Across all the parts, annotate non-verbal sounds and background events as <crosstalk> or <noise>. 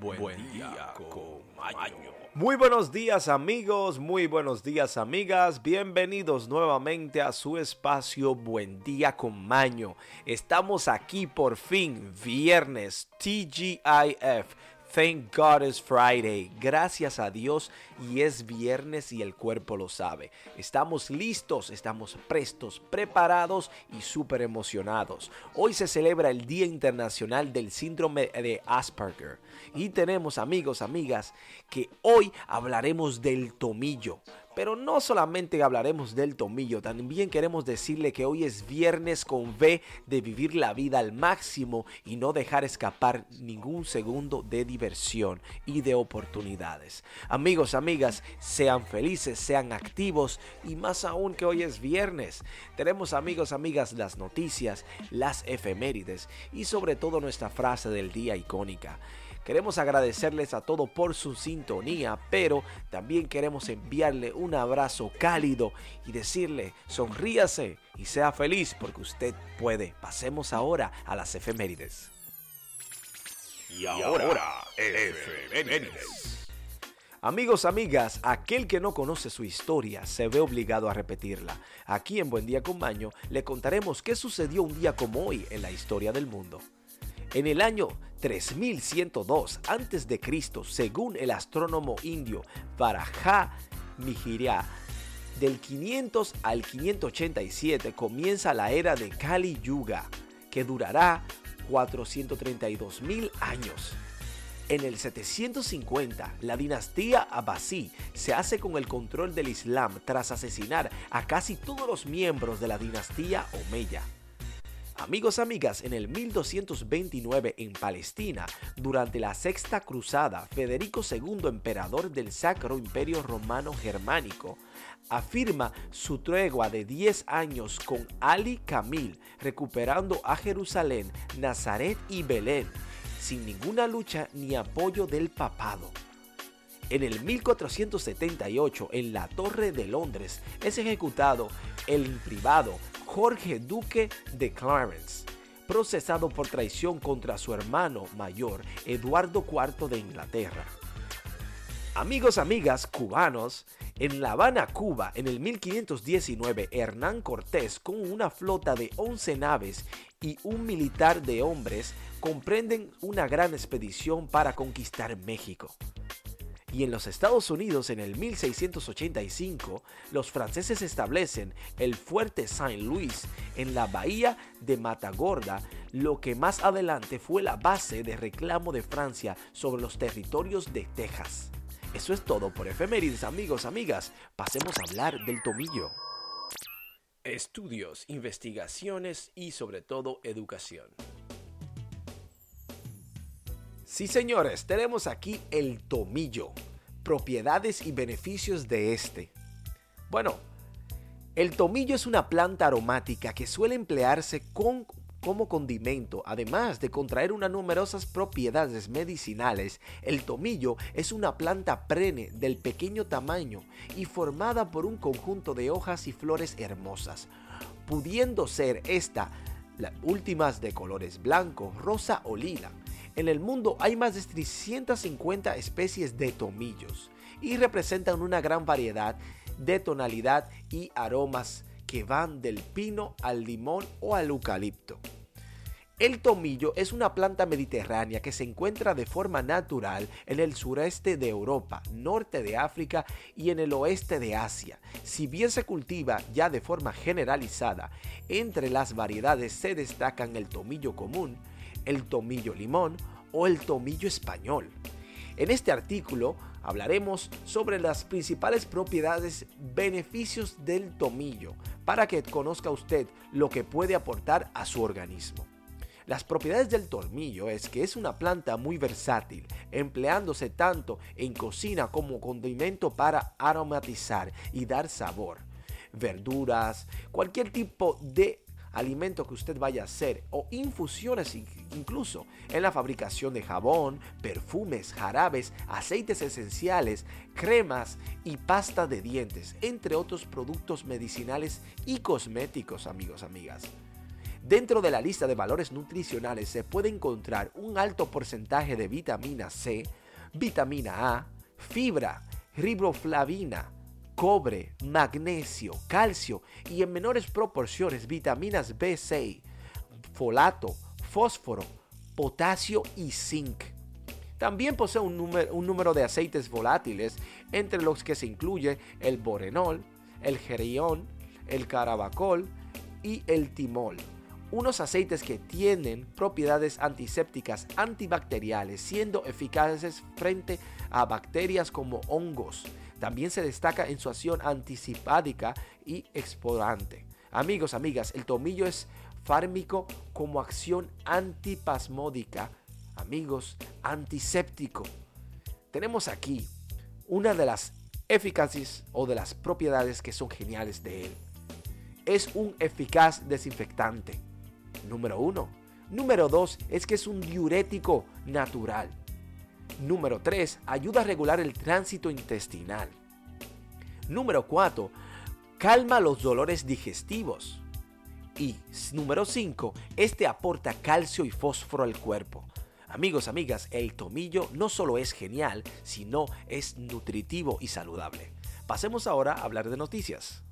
Buen, día, con Maño. Muy buenos días amigos, muy buenos días amigas, bienvenidos nuevamente a su espacio Buen día con Maño. Estamos aquí por fin, viernes, TGIF Thank God it's Friday. Gracias a Dios y es viernes y el cuerpo lo sabe. Estamos listos, estamos prestos, preparados y súper emocionados. Hoy se celebra el Día Internacional del Síndrome de Asperger. Y tenemos amigos, amigas, que hoy hablaremos del tomillo. Pero no solamente hablaremos del tomillo, también queremos decirle que hoy es viernes con V de vivir la vida al máximo y no dejar escapar ningún segundo de diversión y de oportunidades. Amigos, amigas, sean felices, sean activos y más aún que hoy es viernes. Tenemos amigos, amigas, las noticias, las efemérides y sobre todo nuestra frase del día icónica. Queremos agradecerles a todos por su sintonía, pero también queremos enviarle un abrazo cálido y decirle sonríase y sea feliz porque usted puede. Pasemos ahora a las efemérides. Y ahora, efemérides. Amigos, amigas, aquel que no conoce su historia se ve obligado a repetirla. Aquí en Buen Día con Maño le contaremos qué sucedió un día como hoy en la historia del mundo. En el año 3102 a.C., según el astrónomo indio Varaja Mihiria, del 500 al 587 comienza la era de Kali Yuga, que durará 432 mil años. En el 750, la dinastía Abbasí se hace con el control del Islam tras asesinar a casi todos los miembros de la dinastía Omeya. Amigos, amigas, en el 1229 en Palestina, durante la Sexta Cruzada, Federico II, emperador del Sacro Imperio Romano Germánico, afirma su tregua de 10 años con Ali Camil, recuperando a Jerusalén, Nazaret y Belén, sin ninguna lucha ni apoyo del papado. En el 1478, en la Torre de Londres, es ejecutado el privado Jorge Duque de Clarence, procesado por traición contra su hermano mayor Eduardo IV de Inglaterra. Amigos, amigas cubanos, en La Habana, Cuba, en el 1519, Hernán Cortés, con una flota de 11 naves y un militar de hombres, comprenden una gran expedición para conquistar México. Y en los Estados Unidos en el 1685, los franceses establecen el fuerte Saint Louis en la bahía de Matagorda, lo que más adelante fue la base de reclamo de Francia sobre los territorios de Texas. Eso es todo por efemérides amigos, amigas. Pasemos a hablar del tomillo. Estudios, investigaciones y sobre todo educación. Sí, señores, tenemos aquí el tomillo, propiedades y beneficios de este. Bueno, el tomillo es una planta aromática que suele emplearse con, como condimento, además de contraer unas numerosas propiedades medicinales. El tomillo es una planta prene del pequeño tamaño y formada por un conjunto de hojas y flores hermosas, pudiendo ser esta las últimas de colores blanco, rosa o lila. En el mundo hay más de 350 especies de tomillos y representan una gran variedad de tonalidad y aromas que van del pino al limón o al eucalipto. El tomillo es una planta mediterránea que se encuentra de forma natural en el sureste de Europa, norte de África y en el oeste de Asia. Si bien se cultiva ya de forma generalizada, entre las variedades se destacan el tomillo común, el tomillo limón o el tomillo español. En este artículo hablaremos sobre las principales propiedades, beneficios del tomillo, para que conozca usted lo que puede aportar a su organismo. Las propiedades del tomillo es que es una planta muy versátil, empleándose tanto en cocina como condimento para aromatizar y dar sabor. Verduras, cualquier tipo de alimento que usted vaya a hacer o infusiones incluso en la fabricación de jabón, perfumes, jarabes, aceites esenciales, cremas y pasta de dientes, entre otros productos medicinales y cosméticos, amigos, amigas. Dentro de la lista de valores nutricionales se puede encontrar un alto porcentaje de vitamina C, vitamina A, fibra, riboflavina, cobre, magnesio, calcio y en menores proporciones vitaminas B6, folato, fósforo, potasio y zinc. También posee un número, un número, de aceites volátiles, entre los que se incluye el borenol, el gerión, el carabacol y el timol. Unos aceites que tienen propiedades antisépticas antibacteriales, siendo eficaces frente a bacterias como hongos. También se destaca en su acción antisipádica y exporante. Amigos, amigas, el tomillo es fármico como acción antipasmódica. Amigos, antiséptico. Tenemos aquí una de las eficaces o de las propiedades que son geniales de él. Es un eficaz desinfectante. Número uno. Número dos es que es un diurético natural. Número 3. Ayuda a regular el tránsito intestinal. Número 4. Calma los dolores digestivos. Y número 5. Este aporta calcio y fósforo al cuerpo. Amigos, amigas, el tomillo no solo es genial, sino es nutritivo y saludable. Pasemos ahora a hablar de noticias.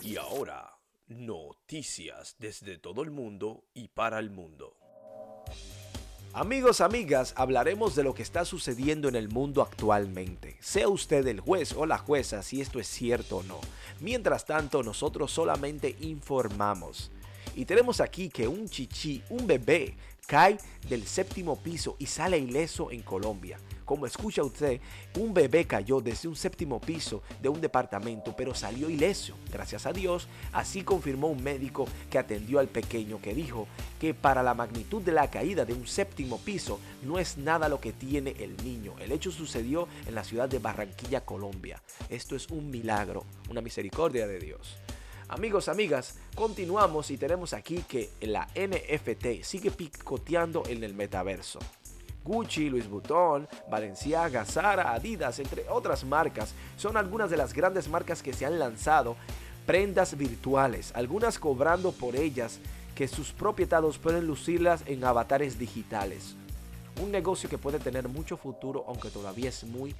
Y ahora, noticias desde todo el mundo y para el mundo. Amigos, amigas, hablaremos de lo que está sucediendo en el mundo actualmente. Sea usted el juez o la jueza si esto es cierto o no. Mientras tanto, nosotros solamente informamos. Y tenemos aquí que un chichi, un bebé, cae del séptimo piso y sale ileso en Colombia. Como escucha usted, un bebé cayó desde un séptimo piso de un departamento, pero salió ileso. Gracias a Dios, así confirmó un médico que atendió al pequeño que dijo que para la magnitud de la caída de un séptimo piso no es nada lo que tiene el niño. El hecho sucedió en la ciudad de Barranquilla, Colombia. Esto es un milagro, una misericordia de Dios. Amigos, amigas, continuamos y tenemos aquí que la NFT sigue picoteando en el metaverso. Gucci, Louis Vuitton, Balenciaga, Zara, Adidas, entre otras marcas, son algunas de las grandes marcas que se han lanzado prendas virtuales, algunas cobrando por ellas que sus propietarios pueden lucirlas en avatares digitales. Un negocio que puede tener mucho futuro aunque todavía es muy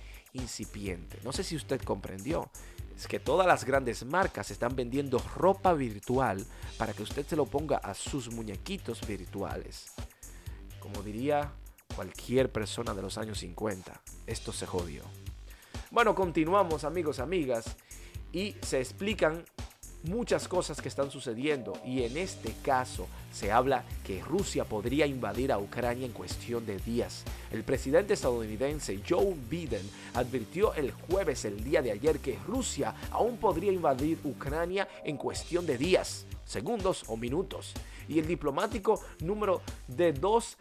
No sé si usted comprendió. Es que todas las grandes marcas están vendiendo ropa virtual para que usted se lo ponga a sus muñequitos virtuales. Como diría cualquier persona de los años 50. Esto se jodió. Bueno, continuamos amigos, amigas, y se explican muchas cosas que están sucediendo y en este caso se habla que Rusia podría invadir a Ucrania en cuestión de días. El presidente estadounidense Joe Biden advirtió el jueves, el día de ayer, que Rusia aún podría invadir Ucrania en cuestión de días, segundos o minutos. Y el diplomático número de dos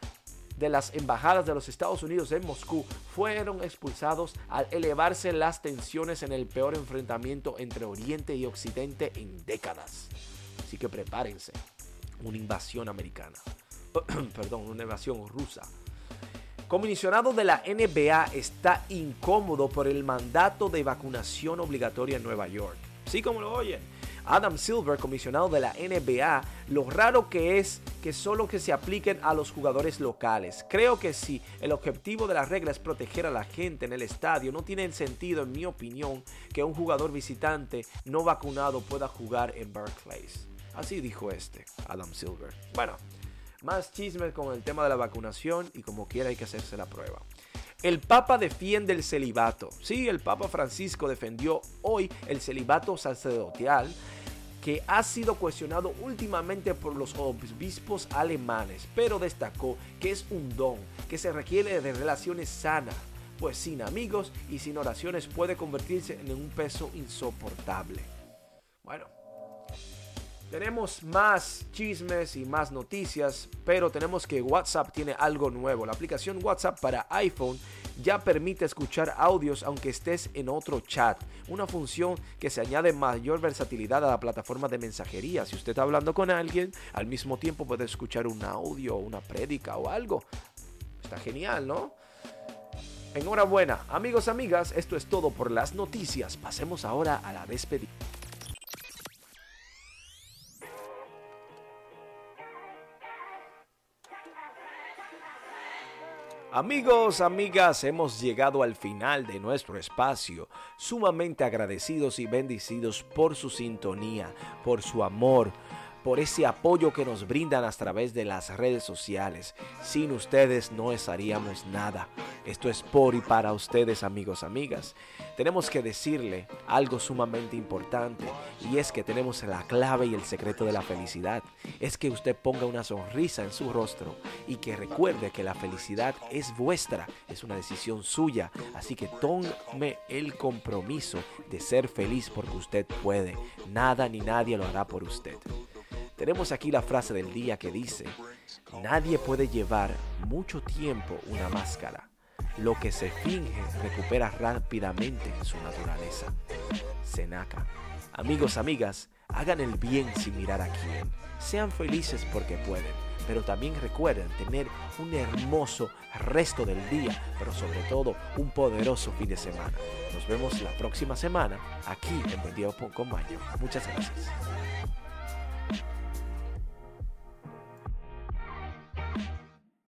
de las embajadas de los Estados Unidos en Moscú fueron expulsados al elevarse las tensiones en el peor enfrentamiento entre Oriente y Occidente en décadas. Así que prepárense, una invasión americana. <clears throat> Perdón, una invasión rusa. Comisionado de la NBA está incómodo por el mandato de vacunación obligatoria en Nueva York. Sí, como lo oyen. Adam Silver, comisionado de la NBA, lo raro que es que solo que se apliquen a los jugadores locales. Creo que si el objetivo de la regla es proteger a la gente en el estadio, no tiene sentido, en mi opinión, que un jugador visitante no vacunado pueda jugar en Barclays. Así dijo este, Adam Silver. Bueno, más chismes con el tema de la vacunación y como quiera hay que hacerse la prueba. El Papa defiende el celibato. Sí, el Papa Francisco defendió hoy el celibato sacerdotal que ha sido cuestionado últimamente por los obispos alemanes, pero destacó que es un don que se requiere de relaciones sanas, pues sin amigos y sin oraciones puede convertirse en un peso insoportable. Bueno, tenemos más chismes y más noticias, pero tenemos que WhatsApp tiene algo nuevo. La aplicación WhatsApp para iPhone ya permite escuchar audios aunque estés en otro chat. Una función que se añade mayor versatilidad a la plataforma de mensajería. Si usted está hablando con alguien, al mismo tiempo puede escuchar un audio, una prédica o algo. Está genial, ¿no? Enhorabuena, amigos, amigas, esto es todo por las noticias. Pasemos ahora a la despedida. Amigos, amigas, hemos llegado al final de nuestro espacio, sumamente agradecidos y bendecidos por su sintonía, por su amor, por ese apoyo que nos brindan a través de las redes sociales. Sin ustedes no haríamos nada. Esto es por y para ustedes, amigos, amigas. Tenemos que decirle algo sumamente importante y es que tenemos la clave y el secreto de la felicidad. Es que usted ponga una sonrisa en su rostro y que recuerde que la felicidad es vuestra, es una decisión suya. Así que tome el compromiso de ser feliz porque usted puede. Nada ni nadie lo hará por usted. Tenemos aquí la frase del día que dice, nadie puede llevar mucho tiempo una máscara. Lo que se finge recupera rápidamente su naturaleza. Senaca. Amigos, amigas, hagan el bien sin mirar a quién. Sean felices porque pueden, pero también recuerden tener un hermoso resto del día, pero sobre todo un poderoso fin de semana. Nos vemos la próxima semana aquí en Buen Día con Mayo. Muchas gracias.